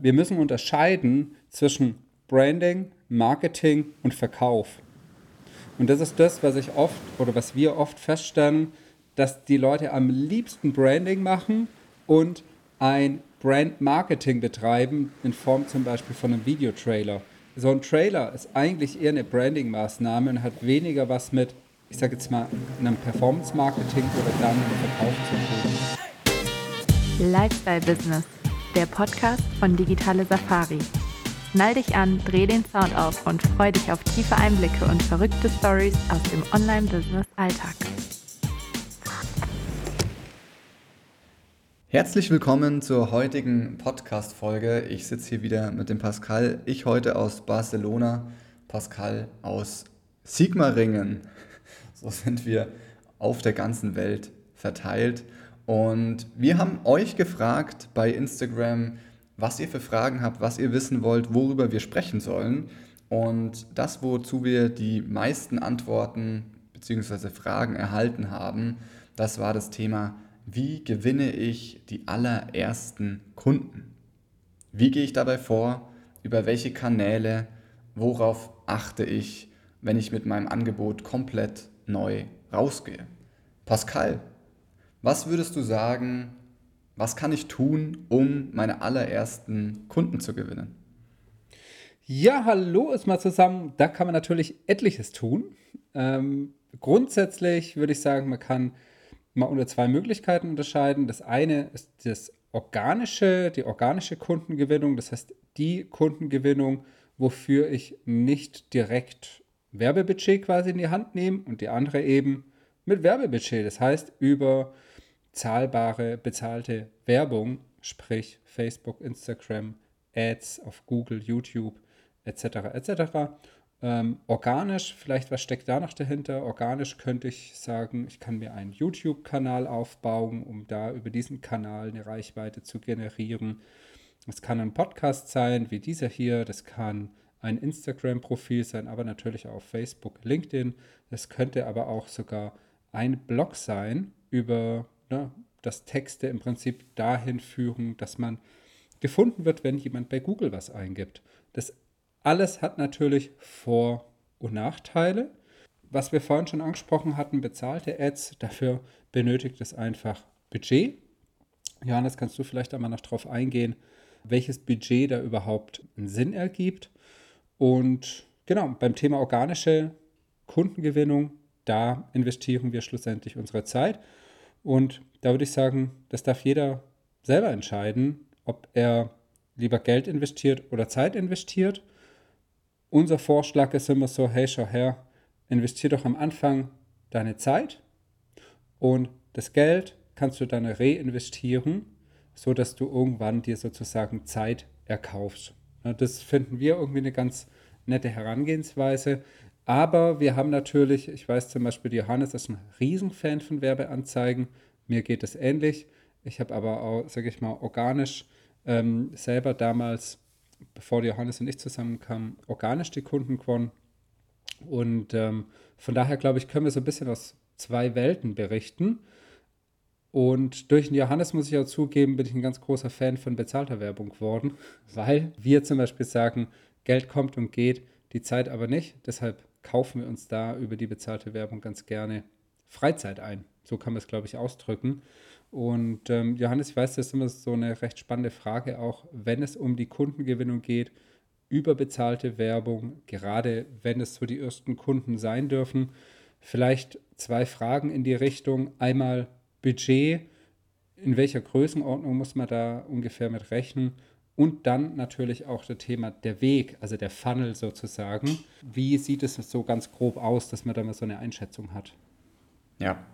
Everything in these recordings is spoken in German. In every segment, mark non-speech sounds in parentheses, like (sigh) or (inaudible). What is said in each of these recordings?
Wir müssen unterscheiden zwischen Branding, Marketing und Verkauf. Und das ist das, was ich oft oder was wir oft feststellen, dass die Leute am liebsten Branding machen und ein Brand Marketing betreiben in Form zum Beispiel von einem Videotrailer. So ein Trailer ist eigentlich eher eine Branding-Maßnahme und hat weniger was mit, ich sage jetzt mal, einem Performance-Marketing oder dann einem Verkauf zu tun. Lifestyle Business, der Podcast von Digitale Safari. Schnall dich an, dreh den Sound auf und freu dich auf tiefe Einblicke und verrückte Stories aus dem Online-Business-Alltag. Herzlich willkommen zur heutigen Podcast-Folge. Ich sitze hier wieder mit dem Pascal. Ich heute aus Barcelona, Pascal aus Sigmaringen. So sind wir auf der ganzen Welt verteilt. Und wir haben euch gefragt bei Instagram, was ihr für Fragen habt, was ihr wissen wollt, worüber wir sprechen sollen. Und das, wozu wir die meisten Antworten bzw. Fragen erhalten haben, das war das Thema, wie gewinne ich die allerersten Kunden? Wie gehe ich dabei vor? Über welche Kanäle? Worauf achte ich, wenn ich mit meinem Angebot komplett neu rausgehe? Pascal, was würdest du sagen, was kann ich tun, um meine allerersten Kunden zu gewinnen? Ja, hallo ist mal zusammen. Da kann man natürlich etliches tun. Ähm, grundsätzlich würde ich sagen, man kann mal unter zwei Möglichkeiten unterscheiden. Das eine ist das organische, die organische Kundengewinnung, das heißt die Kundengewinnung, wofür ich nicht direkt Werbebudget quasi in die Hand nehme und die andere eben mit Werbebudget, das heißt über zahlbare, bezahlte Werbung, sprich Facebook, Instagram, Ads auf Google, YouTube etc. etc. Ähm, organisch, vielleicht was steckt da noch dahinter? Organisch könnte ich sagen, ich kann mir einen YouTube-Kanal aufbauen, um da über diesen Kanal eine Reichweite zu generieren. Es kann ein Podcast sein, wie dieser hier. Das kann ein Instagram-Profil sein, aber natürlich auch Facebook, LinkedIn. Es könnte aber auch sogar ein Blog sein über ne, dass Texte im Prinzip dahin führen, dass man gefunden wird, wenn jemand bei Google was eingibt. Das alles hat natürlich Vor- und Nachteile. Was wir vorhin schon angesprochen hatten, bezahlte Ads, dafür benötigt es einfach Budget. Johannes, kannst du vielleicht einmal noch darauf eingehen, welches Budget da überhaupt einen Sinn ergibt? Und genau, beim Thema organische Kundengewinnung, da investieren wir schlussendlich unsere Zeit. Und da würde ich sagen, das darf jeder selber entscheiden, ob er lieber Geld investiert oder Zeit investiert. Unser Vorschlag ist immer so, hey, schau her, investier doch am Anfang deine Zeit und das Geld kannst du dann reinvestieren, sodass du irgendwann dir sozusagen Zeit erkaufst. Das finden wir irgendwie eine ganz nette Herangehensweise. Aber wir haben natürlich, ich weiß zum Beispiel, Johannes ist ein Riesenfan von Werbeanzeigen. Mir geht es ähnlich. Ich habe aber auch, sage ich mal, organisch ähm, selber damals, bevor Johannes und ich zusammenkamen, organisch die Kunden gewonnen. Und ähm, von daher, glaube ich, können wir so ein bisschen aus zwei Welten berichten. Und durch den Johannes muss ich auch zugeben, bin ich ein ganz großer Fan von bezahlter Werbung geworden, (laughs) weil wir zum Beispiel sagen, Geld kommt und geht, die Zeit aber nicht. Deshalb kaufen wir uns da über die bezahlte Werbung ganz gerne Freizeit ein. So kann man es, glaube ich, ausdrücken. Und ähm, Johannes, ich weiß, das ist immer so eine recht spannende Frage, auch wenn es um die Kundengewinnung geht, über bezahlte Werbung, gerade wenn es so die ersten Kunden sein dürfen. Vielleicht zwei Fragen in die Richtung. Einmal Budget, in welcher Größenordnung muss man da ungefähr mit rechnen? Und dann natürlich auch das Thema der Weg, also der Funnel sozusagen. Wie sieht es so ganz grob aus, dass man da mal so eine Einschätzung hat? Ja,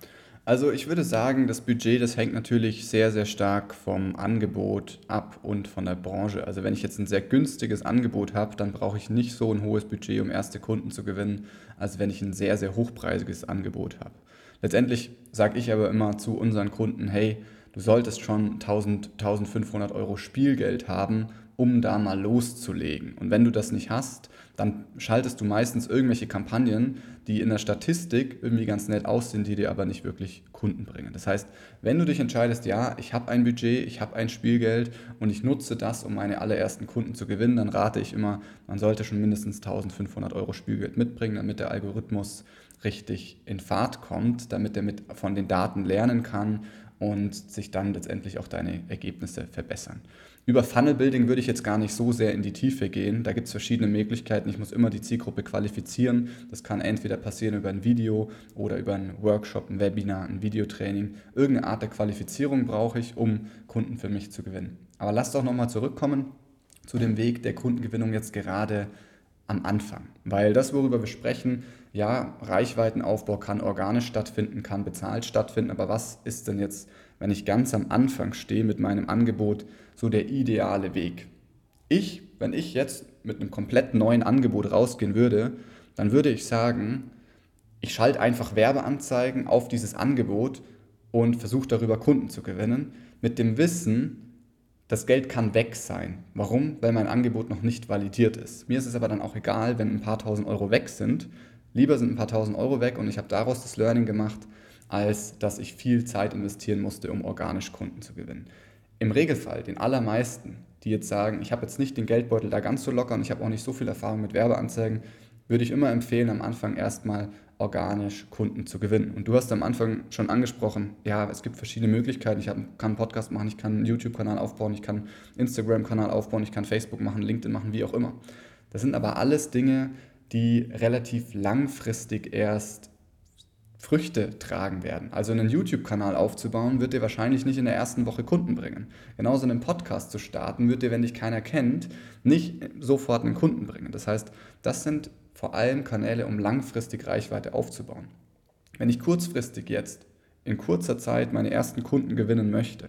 also ich würde sagen, das Budget, das hängt natürlich sehr, sehr stark vom Angebot ab und von der Branche. Also wenn ich jetzt ein sehr günstiges Angebot habe, dann brauche ich nicht so ein hohes Budget, um erste Kunden zu gewinnen, als wenn ich ein sehr, sehr hochpreisiges Angebot habe. Letztendlich sage ich aber immer zu unseren Kunden, hey, du solltest schon 1000, 1500 Euro Spielgeld haben, um da mal loszulegen. Und wenn du das nicht hast, dann schaltest du meistens irgendwelche Kampagnen, die in der Statistik irgendwie ganz nett aussehen, die dir aber nicht wirklich Kunden bringen. Das heißt, wenn du dich entscheidest, ja, ich habe ein Budget, ich habe ein Spielgeld und ich nutze das, um meine allerersten Kunden zu gewinnen, dann rate ich immer, man sollte schon mindestens 1500 Euro Spielgeld mitbringen, damit der Algorithmus richtig in Fahrt kommt, damit er mit von den Daten lernen kann und sich dann letztendlich auch deine Ergebnisse verbessern. Über Funnel Building würde ich jetzt gar nicht so sehr in die Tiefe gehen. Da gibt es verschiedene Möglichkeiten. Ich muss immer die Zielgruppe qualifizieren. Das kann entweder passieren über ein Video oder über einen Workshop, ein Webinar, ein Videotraining. Irgendeine Art der Qualifizierung brauche ich, um Kunden für mich zu gewinnen. Aber lass doch nochmal zurückkommen zu dem Weg der Kundengewinnung jetzt gerade am Anfang. Weil das, worüber wir sprechen, ja, Reichweitenaufbau kann organisch stattfinden, kann bezahlt stattfinden. Aber was ist denn jetzt wenn ich ganz am Anfang stehe mit meinem Angebot, so der ideale Weg. Ich, wenn ich jetzt mit einem komplett neuen Angebot rausgehen würde, dann würde ich sagen, ich schalte einfach Werbeanzeigen auf dieses Angebot und versuche darüber Kunden zu gewinnen, mit dem Wissen, das Geld kann weg sein. Warum? Weil mein Angebot noch nicht validiert ist. Mir ist es aber dann auch egal, wenn ein paar tausend Euro weg sind. Lieber sind ein paar tausend Euro weg und ich habe daraus das Learning gemacht, als dass ich viel Zeit investieren musste, um organisch Kunden zu gewinnen. Im Regelfall, den allermeisten, die jetzt sagen, ich habe jetzt nicht den Geldbeutel da ganz so locker und ich habe auch nicht so viel Erfahrung mit Werbeanzeigen, würde ich immer empfehlen, am Anfang erstmal organisch Kunden zu gewinnen. Und du hast am Anfang schon angesprochen, ja, es gibt verschiedene Möglichkeiten. Ich kann einen Podcast machen, ich kann einen YouTube-Kanal aufbauen, ich kann einen Instagram-Kanal aufbauen, ich kann Facebook machen, LinkedIn machen, wie auch immer. Das sind aber alles Dinge, die relativ langfristig erst Früchte tragen werden. Also einen YouTube-Kanal aufzubauen, wird dir wahrscheinlich nicht in der ersten Woche Kunden bringen. Genauso einen Podcast zu starten, wird dir, wenn dich keiner kennt, nicht sofort einen Kunden bringen. Das heißt, das sind vor allem Kanäle, um langfristig Reichweite aufzubauen. Wenn ich kurzfristig jetzt in kurzer Zeit meine ersten Kunden gewinnen möchte,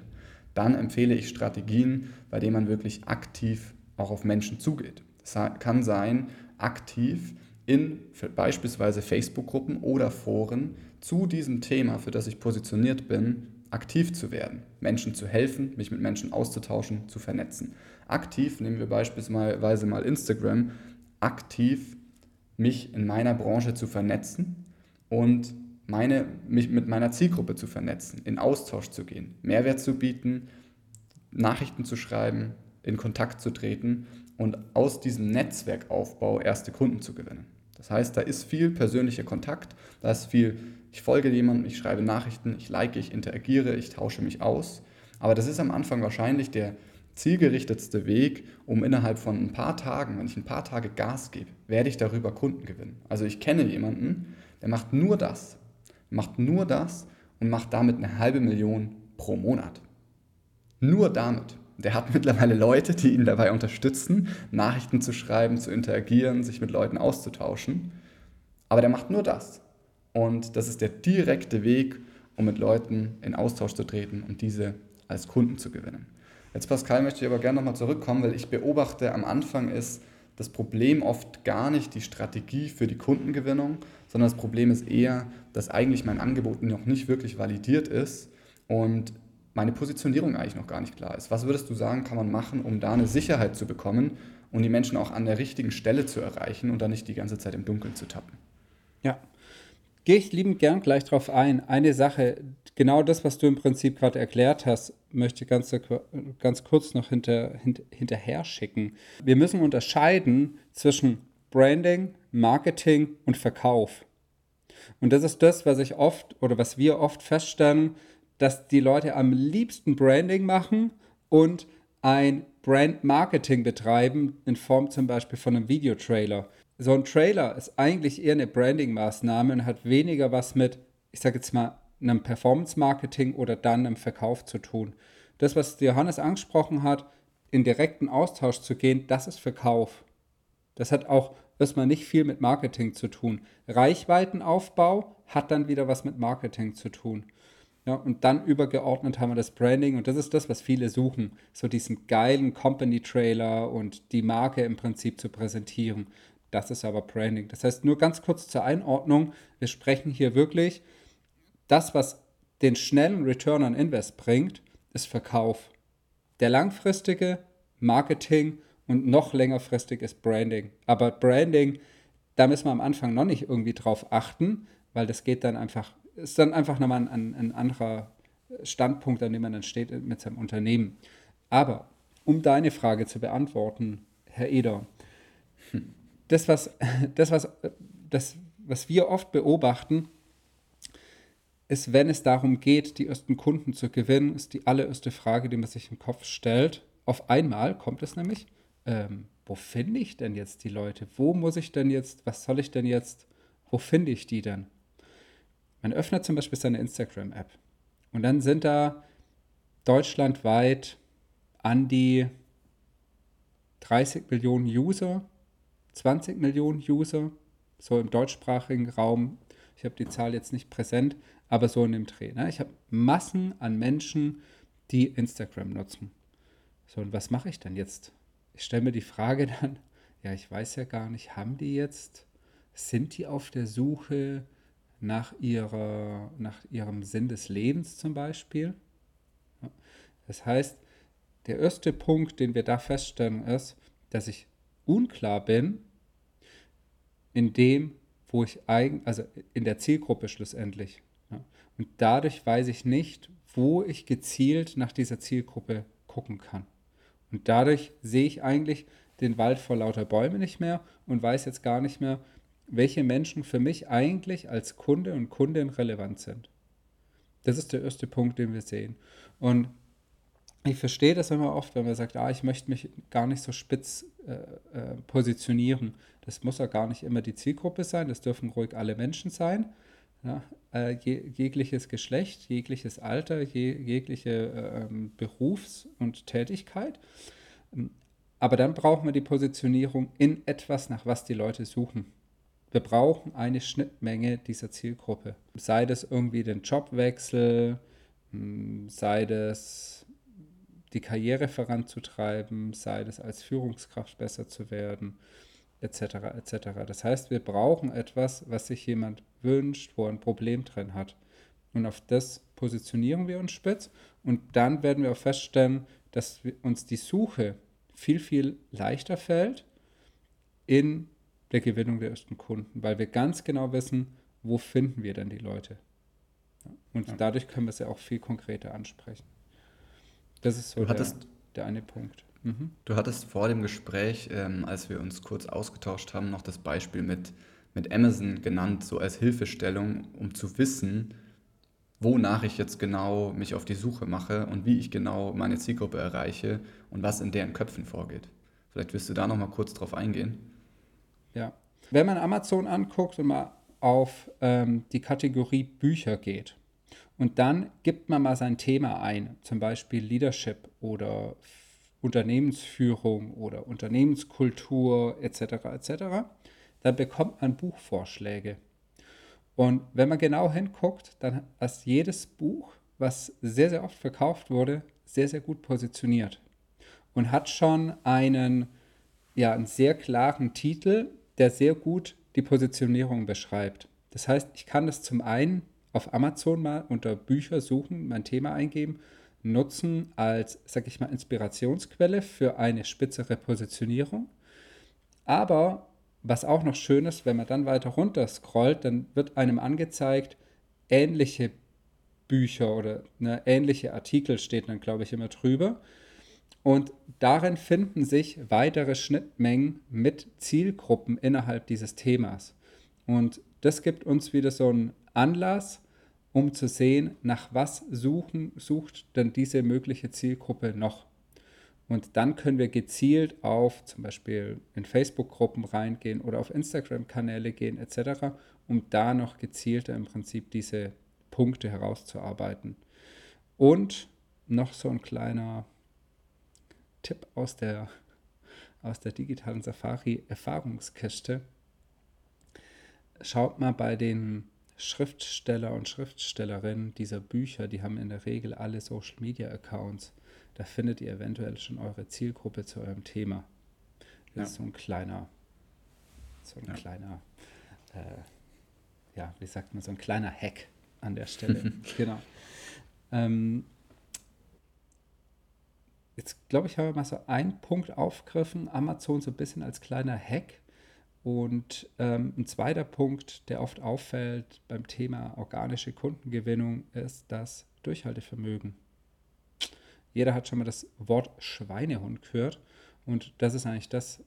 dann empfehle ich Strategien, bei denen man wirklich aktiv auch auf Menschen zugeht. Es kann sein, aktiv in beispielsweise Facebook-Gruppen oder Foren zu diesem Thema, für das ich positioniert bin, aktiv zu werden, Menschen zu helfen, mich mit Menschen auszutauschen, zu vernetzen. Aktiv nehmen wir beispielsweise mal Instagram, aktiv mich in meiner Branche zu vernetzen und meine, mich mit meiner Zielgruppe zu vernetzen, in Austausch zu gehen, Mehrwert zu bieten, Nachrichten zu schreiben, in Kontakt zu treten und aus diesem Netzwerkaufbau erste Kunden zu gewinnen. Das heißt, da ist viel persönlicher Kontakt, da ist viel, ich folge jemandem, ich schreibe Nachrichten, ich like, ich interagiere, ich tausche mich aus. Aber das ist am Anfang wahrscheinlich der zielgerichtetste Weg, um innerhalb von ein paar Tagen, wenn ich ein paar Tage Gas gebe, werde ich darüber Kunden gewinnen. Also ich kenne jemanden, der macht nur das, macht nur das und macht damit eine halbe Million pro Monat. Nur damit. Der hat (laughs) mittlerweile Leute, die ihn dabei unterstützen, Nachrichten zu schreiben, zu interagieren, sich mit Leuten auszutauschen. Aber der macht nur das. Und das ist der direkte Weg, um mit Leuten in Austausch zu treten und diese als Kunden zu gewinnen. Jetzt, Pascal, möchte ich aber gerne nochmal zurückkommen, weil ich beobachte, am Anfang ist das Problem oft gar nicht die Strategie für die Kundengewinnung, sondern das Problem ist eher, dass eigentlich mein Angebot noch nicht wirklich validiert ist und meine Positionierung eigentlich noch gar nicht klar ist. Was würdest du sagen, kann man machen, um da eine Sicherheit zu bekommen und die Menschen auch an der richtigen Stelle zu erreichen und dann nicht die ganze Zeit im Dunkeln zu tappen? Ja, gehe ich liebend gern gleich drauf ein. Eine Sache, genau das, was du im Prinzip gerade erklärt hast, möchte ich ganz, ganz kurz noch hinter, hint, hinterher schicken. Wir müssen unterscheiden zwischen Branding, Marketing und Verkauf. Und das ist das, was ich oft oder was wir oft feststellen, dass die Leute am liebsten Branding machen und ein Brand-Marketing betreiben in Form zum Beispiel von einem Videotrailer. So ein Trailer ist eigentlich eher eine Branding-Maßnahme und hat weniger was mit, ich sage jetzt mal, einem Performance-Marketing oder dann einem Verkauf zu tun. Das, was Johannes angesprochen hat, in direkten Austausch zu gehen, das ist Verkauf. Das hat auch erstmal nicht viel mit Marketing zu tun. Reichweitenaufbau hat dann wieder was mit Marketing zu tun. Ja, und dann übergeordnet haben wir das Branding und das ist das, was viele suchen. So diesen geilen Company-Trailer und die Marke im Prinzip zu präsentieren. Das ist aber Branding. Das heißt, nur ganz kurz zur Einordnung, wir sprechen hier wirklich, das, was den schnellen Return on Invest bringt, ist Verkauf. Der langfristige Marketing und noch längerfristig ist Branding. Aber Branding, da müssen wir am Anfang noch nicht irgendwie drauf achten, weil das geht dann einfach, ist dann einfach nochmal ein, ein anderer Standpunkt, an dem man dann steht mit seinem Unternehmen. Aber um deine Frage zu beantworten, Herr Eder, das, was, (laughs) das, was, das, was wir oft beobachten, ist, wenn es darum geht, die ersten Kunden zu gewinnen, ist die allererste Frage, die man sich im Kopf stellt. Auf einmal kommt es nämlich, ähm, wo finde ich denn jetzt die Leute? Wo muss ich denn jetzt, was soll ich denn jetzt, wo finde ich die denn? Man öffnet zum Beispiel seine Instagram-App und dann sind da deutschlandweit an die 30 Millionen User, 20 Millionen User, so im deutschsprachigen Raum. Ich habe die Zahl jetzt nicht präsent, aber so in dem Dreh. Ne? Ich habe Massen an Menschen, die Instagram nutzen. So, und was mache ich dann jetzt? Ich stelle mir die Frage (laughs) dann, ja, ich weiß ja gar nicht, haben die jetzt, sind die auf der Suche nach, ihrer, nach ihrem Sinn des Lebens zum Beispiel? Das heißt, der erste Punkt, den wir da feststellen, ist, dass ich unklar bin in dem, wo ich eigentlich, also in der Zielgruppe schlussendlich. Und dadurch weiß ich nicht, wo ich gezielt nach dieser Zielgruppe gucken kann. Und dadurch sehe ich eigentlich den Wald vor lauter Bäumen nicht mehr und weiß jetzt gar nicht mehr, welche Menschen für mich eigentlich als Kunde und Kundin relevant sind. Das ist der erste Punkt, den wir sehen. Und ich verstehe das immer oft, wenn man sagt, ah, ich möchte mich gar nicht so spitz äh, äh, positionieren. Das muss ja gar nicht immer die Zielgruppe sein, das dürfen ruhig alle Menschen sein. Ja, äh, je, jegliches Geschlecht, jegliches Alter, je, jegliche äh, Berufs- und Tätigkeit. Aber dann brauchen wir die Positionierung in etwas, nach was die Leute suchen. Wir brauchen eine Schnittmenge dieser Zielgruppe. Sei das irgendwie den Jobwechsel, hm, sei das die Karriere voranzutreiben, sei das als Führungskraft besser zu werden, etc. etc. Das heißt, wir brauchen etwas, was sich jemand wünscht, wo er ein Problem drin hat. Und auf das positionieren wir uns spitz und dann werden wir auch feststellen, dass uns die Suche viel, viel leichter fällt in der Gewinnung der ersten Kunden, weil wir ganz genau wissen, wo finden wir denn die Leute. Und dadurch können wir sie auch viel konkreter ansprechen. Das ist so der, der eine Punkt. Mhm. Du hattest vor dem Gespräch, ähm, als wir uns kurz ausgetauscht haben, noch das Beispiel mit, mit Amazon genannt, so als Hilfestellung, um zu wissen, wonach ich jetzt genau mich auf die Suche mache und wie ich genau meine Zielgruppe erreiche und was in deren Köpfen vorgeht. Vielleicht wirst du da noch mal kurz drauf eingehen. Ja, wenn man Amazon anguckt und mal auf ähm, die Kategorie Bücher geht und dann gibt man mal sein Thema ein, zum Beispiel Leadership oder Unternehmensführung oder Unternehmenskultur etc. etc., dann bekommt man Buchvorschläge. Und wenn man genau hinguckt, dann ist jedes Buch, was sehr, sehr oft verkauft wurde, sehr, sehr gut positioniert und hat schon einen, ja, einen sehr klaren Titel, der sehr gut die Positionierung beschreibt. Das heißt, ich kann das zum einen auf Amazon mal unter Bücher suchen, mein Thema eingeben nutzen als, sag ich mal, Inspirationsquelle für eine spitzere Positionierung. Aber was auch noch schön ist, wenn man dann weiter runter scrollt, dann wird einem angezeigt, ähnliche Bücher oder ne, ähnliche Artikel steht dann, glaube ich, immer drüber. Und darin finden sich weitere Schnittmengen mit Zielgruppen innerhalb dieses Themas. Und das gibt uns wieder so einen Anlass, um zu sehen, nach was suchen, sucht denn diese mögliche Zielgruppe noch. Und dann können wir gezielt auf zum Beispiel in Facebook-Gruppen reingehen oder auf Instagram-Kanäle gehen etc., um da noch gezielter im Prinzip diese Punkte herauszuarbeiten. Und noch so ein kleiner Tipp aus der, aus der digitalen Safari-Erfahrungskiste. Schaut mal bei den Schriftsteller und Schriftstellerinnen dieser Bücher, die haben in der Regel alle Social Media Accounts. Da findet ihr eventuell schon eure Zielgruppe zu eurem Thema. Das ja. ist so ein kleiner, so ein ja. kleiner, äh, ja, wie sagt man, so ein kleiner Hack an der Stelle. (laughs) genau. Ähm, jetzt glaube ich, habe ich mal so einen Punkt aufgegriffen, Amazon so ein bisschen als kleiner Hack. Und ähm, ein zweiter Punkt, der oft auffällt beim Thema organische Kundengewinnung, ist das Durchhaltevermögen. Jeder hat schon mal das Wort Schweinehund gehört. Und das ist eigentlich das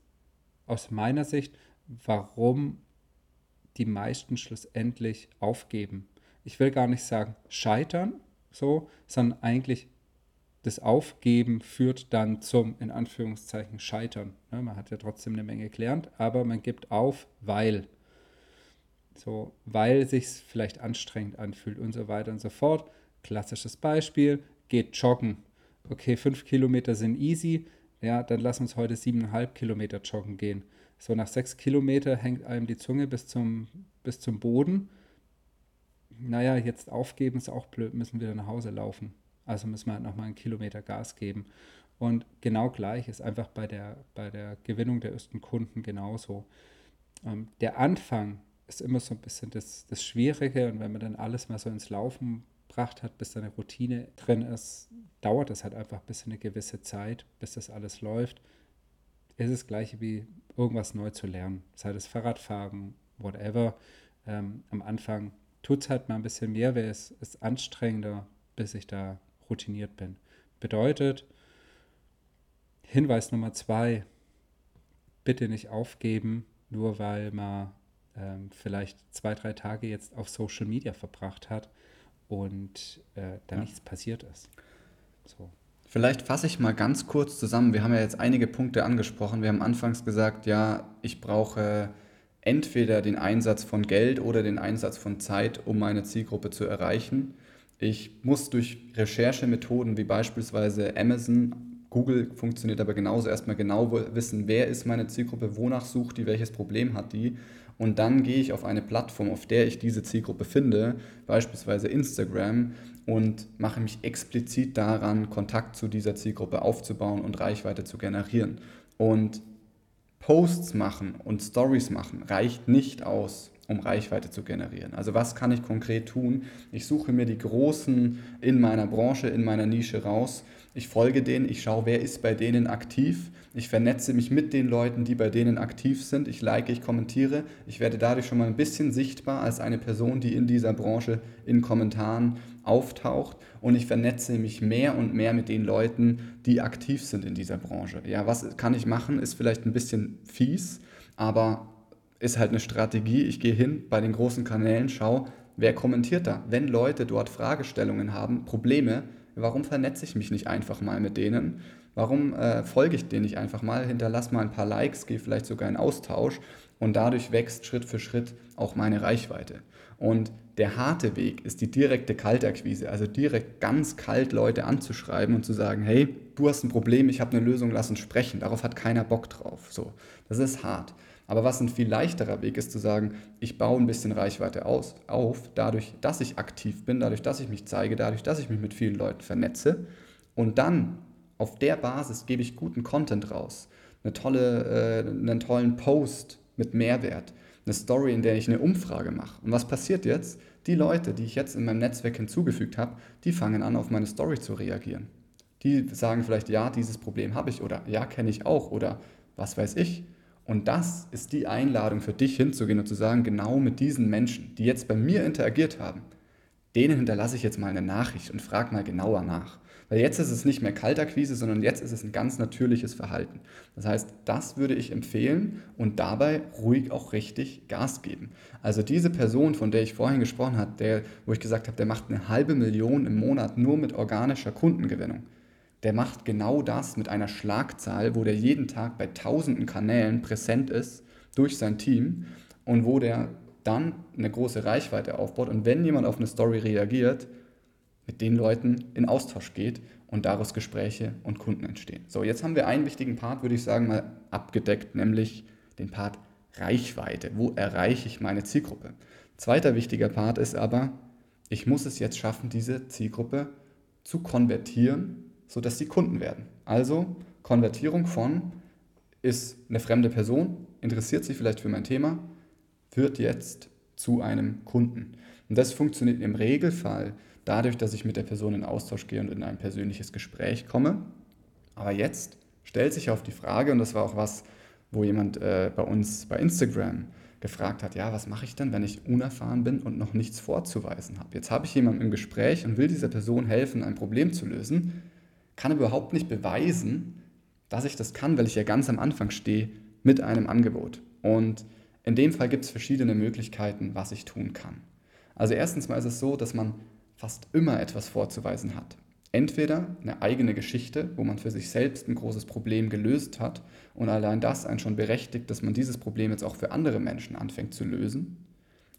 aus meiner Sicht, warum die meisten schlussendlich aufgeben. Ich will gar nicht sagen scheitern, so, sondern eigentlich das Aufgeben führt dann zum, in Anführungszeichen, Scheitern. Ne, man hat ja trotzdem eine Menge gelernt, aber man gibt auf, weil. So, weil sich vielleicht anstrengend anfühlt und so weiter und so fort. Klassisches Beispiel, geht joggen. Okay, fünf Kilometer sind easy. Ja, dann lass uns heute siebeneinhalb Kilometer joggen gehen. So nach sechs Kilometer hängt einem die Zunge bis zum, bis zum Boden. Naja, jetzt aufgeben ist auch blöd, müssen wieder nach Hause laufen. Also müssen wir halt nochmal einen Kilometer Gas geben. Und genau gleich ist einfach bei der, bei der Gewinnung der ersten Kunden genauso. Ähm, der Anfang ist immer so ein bisschen das, das Schwierige und wenn man dann alles mal so ins Laufen gebracht hat, bis da eine Routine drin ist, dauert das halt einfach bis eine gewisse Zeit, bis das alles läuft. Ist es gleiche wie irgendwas neu zu lernen, sei das Fahrradfahren, whatever. Ähm, am Anfang tut es halt mal ein bisschen mehr, weil es ist anstrengender, bis ich da routiniert bin. Bedeutet, Hinweis Nummer zwei, bitte nicht aufgeben, nur weil man ähm, vielleicht zwei, drei Tage jetzt auf Social Media verbracht hat und äh, da ja. nichts passiert ist. So. Vielleicht fasse ich mal ganz kurz zusammen. Wir haben ja jetzt einige Punkte angesprochen. Wir haben anfangs gesagt, ja, ich brauche entweder den Einsatz von Geld oder den Einsatz von Zeit, um meine Zielgruppe zu erreichen. Ich muss durch Recherchemethoden wie beispielsweise Amazon, Google funktioniert aber genauso erstmal genau wissen, wer ist meine Zielgruppe, wonach sucht die, welches Problem hat die. Und dann gehe ich auf eine Plattform, auf der ich diese Zielgruppe finde, beispielsweise Instagram, und mache mich explizit daran, Kontakt zu dieser Zielgruppe aufzubauen und Reichweite zu generieren. Und Posts machen und Stories machen reicht nicht aus, um Reichweite zu generieren. Also was kann ich konkret tun? Ich suche mir die Großen in meiner Branche, in meiner Nische raus. Ich folge denen, ich schaue, wer ist bei denen aktiv. Ich vernetze mich mit den Leuten, die bei denen aktiv sind. Ich like, ich kommentiere. Ich werde dadurch schon mal ein bisschen sichtbar als eine Person, die in dieser Branche in Kommentaren auftaucht. Und ich vernetze mich mehr und mehr mit den Leuten, die aktiv sind in dieser Branche. Ja, was kann ich machen? Ist vielleicht ein bisschen fies, aber ist halt eine Strategie. Ich gehe hin bei den großen Kanälen, schaue, wer kommentiert da. Wenn Leute dort Fragestellungen haben, Probleme, warum vernetze ich mich nicht einfach mal mit denen? Warum äh, folge ich denen nicht einfach mal, hinterlasse mal ein paar Likes, gehe vielleicht sogar in Austausch und dadurch wächst Schritt für Schritt auch meine Reichweite. Und der harte Weg ist die direkte Kaltakquise, also direkt ganz kalt Leute anzuschreiben und zu sagen, hey, du hast ein Problem, ich habe eine Lösung, lass uns sprechen. Darauf hat keiner Bock drauf. So, das ist hart. Aber was ein viel leichterer Weg ist, zu sagen, ich baue ein bisschen Reichweite aus, auf, dadurch, dass ich aktiv bin, dadurch, dass ich mich zeige, dadurch, dass ich mich mit vielen Leuten vernetze. Und dann auf der Basis gebe ich guten Content raus. Eine tolle, äh, einen tollen Post mit Mehrwert. Eine Story, in der ich eine Umfrage mache. Und was passiert jetzt? Die Leute, die ich jetzt in meinem Netzwerk hinzugefügt habe, die fangen an, auf meine Story zu reagieren. Die sagen vielleicht, ja, dieses Problem habe ich oder ja, kenne ich auch oder was weiß ich. Und das ist die Einladung für dich hinzugehen und zu sagen, genau mit diesen Menschen, die jetzt bei mir interagiert haben, denen hinterlasse ich jetzt mal eine Nachricht und frage mal genauer nach. Weil jetzt ist es nicht mehr Kaltakquise, sondern jetzt ist es ein ganz natürliches Verhalten. Das heißt, das würde ich empfehlen und dabei ruhig auch richtig Gas geben. Also diese Person, von der ich vorhin gesprochen habe, der, wo ich gesagt habe, der macht eine halbe Million im Monat nur mit organischer Kundengewinnung der macht genau das mit einer Schlagzahl, wo der jeden Tag bei tausenden Kanälen präsent ist durch sein Team und wo der dann eine große Reichweite aufbaut und wenn jemand auf eine Story reagiert, mit den Leuten in Austausch geht und daraus Gespräche und Kunden entstehen. So, jetzt haben wir einen wichtigen Part, würde ich sagen, mal abgedeckt, nämlich den Part Reichweite. Wo erreiche ich meine Zielgruppe? Zweiter wichtiger Part ist aber, ich muss es jetzt schaffen, diese Zielgruppe zu konvertieren sodass sie Kunden werden. Also Konvertierung von ist eine fremde Person, interessiert sich vielleicht für mein Thema, wird jetzt zu einem Kunden. Und das funktioniert im Regelfall dadurch, dass ich mit der Person in Austausch gehe und in ein persönliches Gespräch komme. Aber jetzt stellt sich auf die Frage, und das war auch was, wo jemand äh, bei uns bei Instagram gefragt hat, ja, was mache ich denn, wenn ich unerfahren bin und noch nichts vorzuweisen habe? Jetzt habe ich jemanden im Gespräch und will dieser Person helfen, ein Problem zu lösen, kann aber überhaupt nicht beweisen, dass ich das kann, weil ich ja ganz am Anfang stehe mit einem Angebot. Und in dem Fall gibt es verschiedene Möglichkeiten, was ich tun kann. Also erstens mal ist es so, dass man fast immer etwas vorzuweisen hat. Entweder eine eigene Geschichte, wo man für sich selbst ein großes Problem gelöst hat und allein das einen schon berechtigt, dass man dieses Problem jetzt auch für andere Menschen anfängt zu lösen.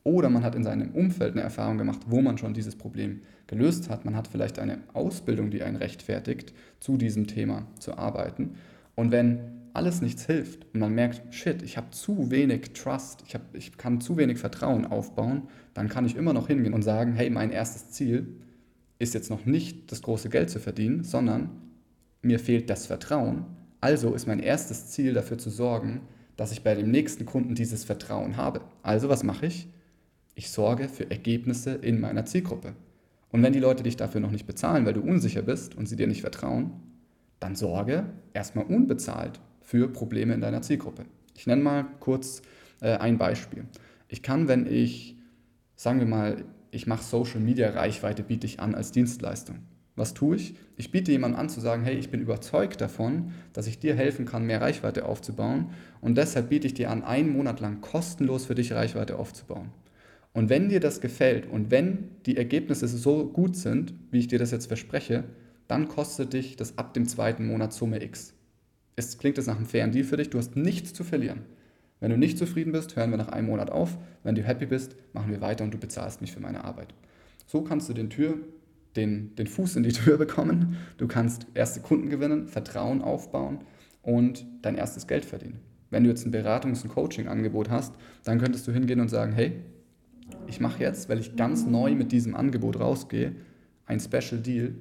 Oder man hat in seinem Umfeld eine Erfahrung gemacht, wo man schon dieses Problem gelöst hat. Man hat vielleicht eine Ausbildung, die einen rechtfertigt, zu diesem Thema zu arbeiten. Und wenn alles nichts hilft und man merkt, shit, ich habe zu wenig Trust, ich, hab, ich kann zu wenig Vertrauen aufbauen, dann kann ich immer noch hingehen und sagen, hey, mein erstes Ziel ist jetzt noch nicht das große Geld zu verdienen, sondern mir fehlt das Vertrauen. Also ist mein erstes Ziel dafür zu sorgen, dass ich bei dem nächsten Kunden dieses Vertrauen habe. Also was mache ich? Ich sorge für Ergebnisse in meiner Zielgruppe. Und wenn die Leute dich dafür noch nicht bezahlen, weil du unsicher bist und sie dir nicht vertrauen, dann sorge erstmal unbezahlt für Probleme in deiner Zielgruppe. Ich nenne mal kurz äh, ein Beispiel. Ich kann, wenn ich, sagen wir mal, ich mache Social Media Reichweite, biete ich an als Dienstleistung. Was tue ich? Ich biete jemandem an zu sagen, hey, ich bin überzeugt davon, dass ich dir helfen kann, mehr Reichweite aufzubauen und deshalb biete ich dir an, einen Monat lang kostenlos für dich Reichweite aufzubauen. Und wenn dir das gefällt und wenn die Ergebnisse so gut sind, wie ich dir das jetzt verspreche, dann kostet dich das ab dem zweiten Monat Summe X. Es klingt das nach einem fairen Deal für dich, du hast nichts zu verlieren. Wenn du nicht zufrieden bist, hören wir nach einem Monat auf. Wenn du happy bist, machen wir weiter und du bezahlst mich für meine Arbeit. So kannst du den, Tür, den, den Fuß in die Tür (laughs) bekommen. Du kannst erste Kunden gewinnen, Vertrauen aufbauen und dein erstes Geld verdienen. Wenn du jetzt ein Beratungs- und Coaching-Angebot hast, dann könntest du hingehen und sagen, hey, ich mache jetzt, weil ich ganz neu mit diesem Angebot rausgehe, ein Special Deal,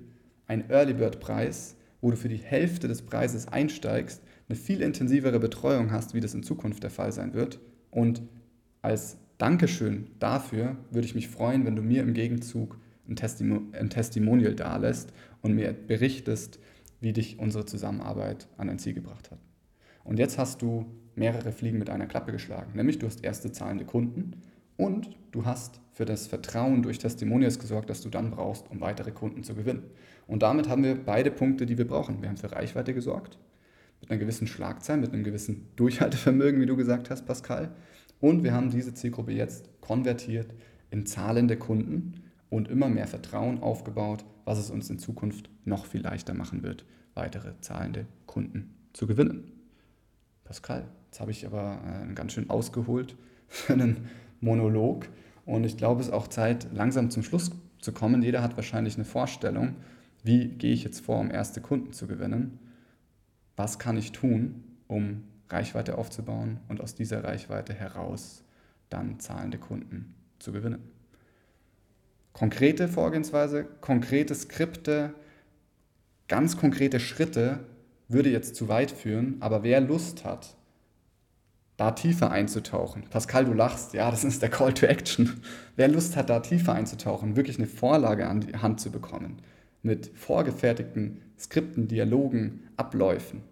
ein Early Bird Preis, wo du für die Hälfte des Preises einsteigst eine viel intensivere Betreuung hast, wie das in Zukunft der Fall sein wird. Und als Dankeschön dafür würde ich mich freuen, wenn du mir im Gegenzug ein, Testimo ein Testimonial dalässt und mir berichtest, wie dich unsere Zusammenarbeit an ein Ziel gebracht hat. Und jetzt hast du mehrere Fliegen mit einer Klappe geschlagen, nämlich du hast erste zahlende Kunden und du hast für das Vertrauen durch Testimonials gesorgt, das du dann brauchst, um weitere Kunden zu gewinnen. Und damit haben wir beide Punkte, die wir brauchen. Wir haben für Reichweite gesorgt mit einer gewissen Schlagzahl, mit einem gewissen Durchhaltevermögen, wie du gesagt hast, Pascal. Und wir haben diese Zielgruppe jetzt konvertiert in zahlende Kunden und immer mehr Vertrauen aufgebaut, was es uns in Zukunft noch viel leichter machen wird, weitere zahlende Kunden zu gewinnen. Pascal, jetzt habe ich aber äh, ganz schön ausgeholt für einen Monolog und ich glaube, es ist auch Zeit, langsam zum Schluss zu kommen. Jeder hat wahrscheinlich eine Vorstellung, wie gehe ich jetzt vor, um erste Kunden zu gewinnen was kann ich tun, um Reichweite aufzubauen und aus dieser Reichweite heraus dann zahlende Kunden zu gewinnen. Konkrete Vorgehensweise, konkrete Skripte, ganz konkrete Schritte würde jetzt zu weit führen, aber wer Lust hat, da tiefer einzutauchen. Pascal, du lachst, ja, das ist der Call to Action. Wer Lust hat, da tiefer einzutauchen, wirklich eine Vorlage an die Hand zu bekommen, mit vorgefertigten Skripten, Dialogen, Abläufen.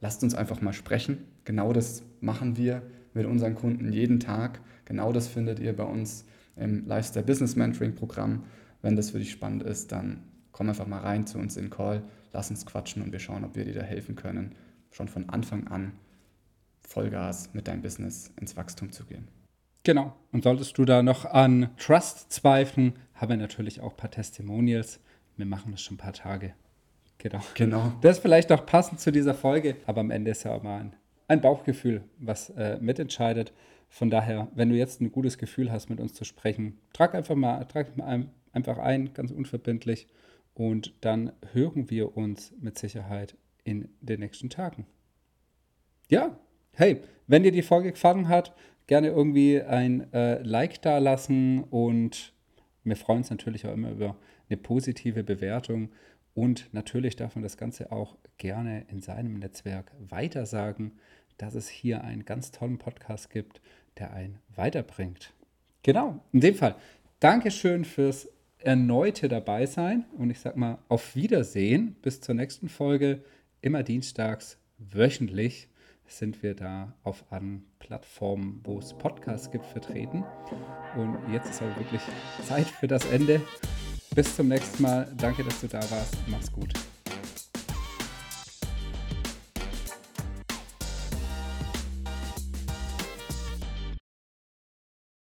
Lasst uns einfach mal sprechen. Genau das machen wir mit unseren Kunden jeden Tag. Genau das findet ihr bei uns im Lifestyle Business Mentoring Programm. Wenn das für dich spannend ist, dann komm einfach mal rein zu uns in Call, lass uns quatschen und wir schauen, ob wir dir da helfen können, schon von Anfang an Vollgas mit deinem Business ins Wachstum zu gehen. Genau. Und solltest du da noch an Trust zweifeln, haben wir natürlich auch ein paar Testimonials. Wir machen das schon ein paar Tage. Genau. genau. Das ist vielleicht auch passend zu dieser Folge, aber am Ende ist ja auch mal ein, ein Bauchgefühl, was äh, mitentscheidet. Von daher, wenn du jetzt ein gutes Gefühl hast, mit uns zu sprechen, trag einfach mal, trag mal einfach ein, ganz unverbindlich. Und dann hören wir uns mit Sicherheit in den nächsten Tagen. Ja, hey, wenn dir die Folge gefallen hat, gerne irgendwie ein äh, Like da lassen und wir freuen uns natürlich auch immer über eine positive Bewertung. Und natürlich darf man das Ganze auch gerne in seinem Netzwerk weitersagen, dass es hier einen ganz tollen Podcast gibt, der einen weiterbringt. Genau, in dem Fall, Dankeschön fürs erneute dabei sein. Und ich sag mal, auf Wiedersehen. Bis zur nächsten Folge. Immer dienstags, wöchentlich sind wir da auf allen Plattformen, wo es Podcasts gibt, vertreten. Und jetzt ist aber wirklich Zeit für das Ende. Bis zum nächsten Mal. Danke, dass du da warst. Mach's gut.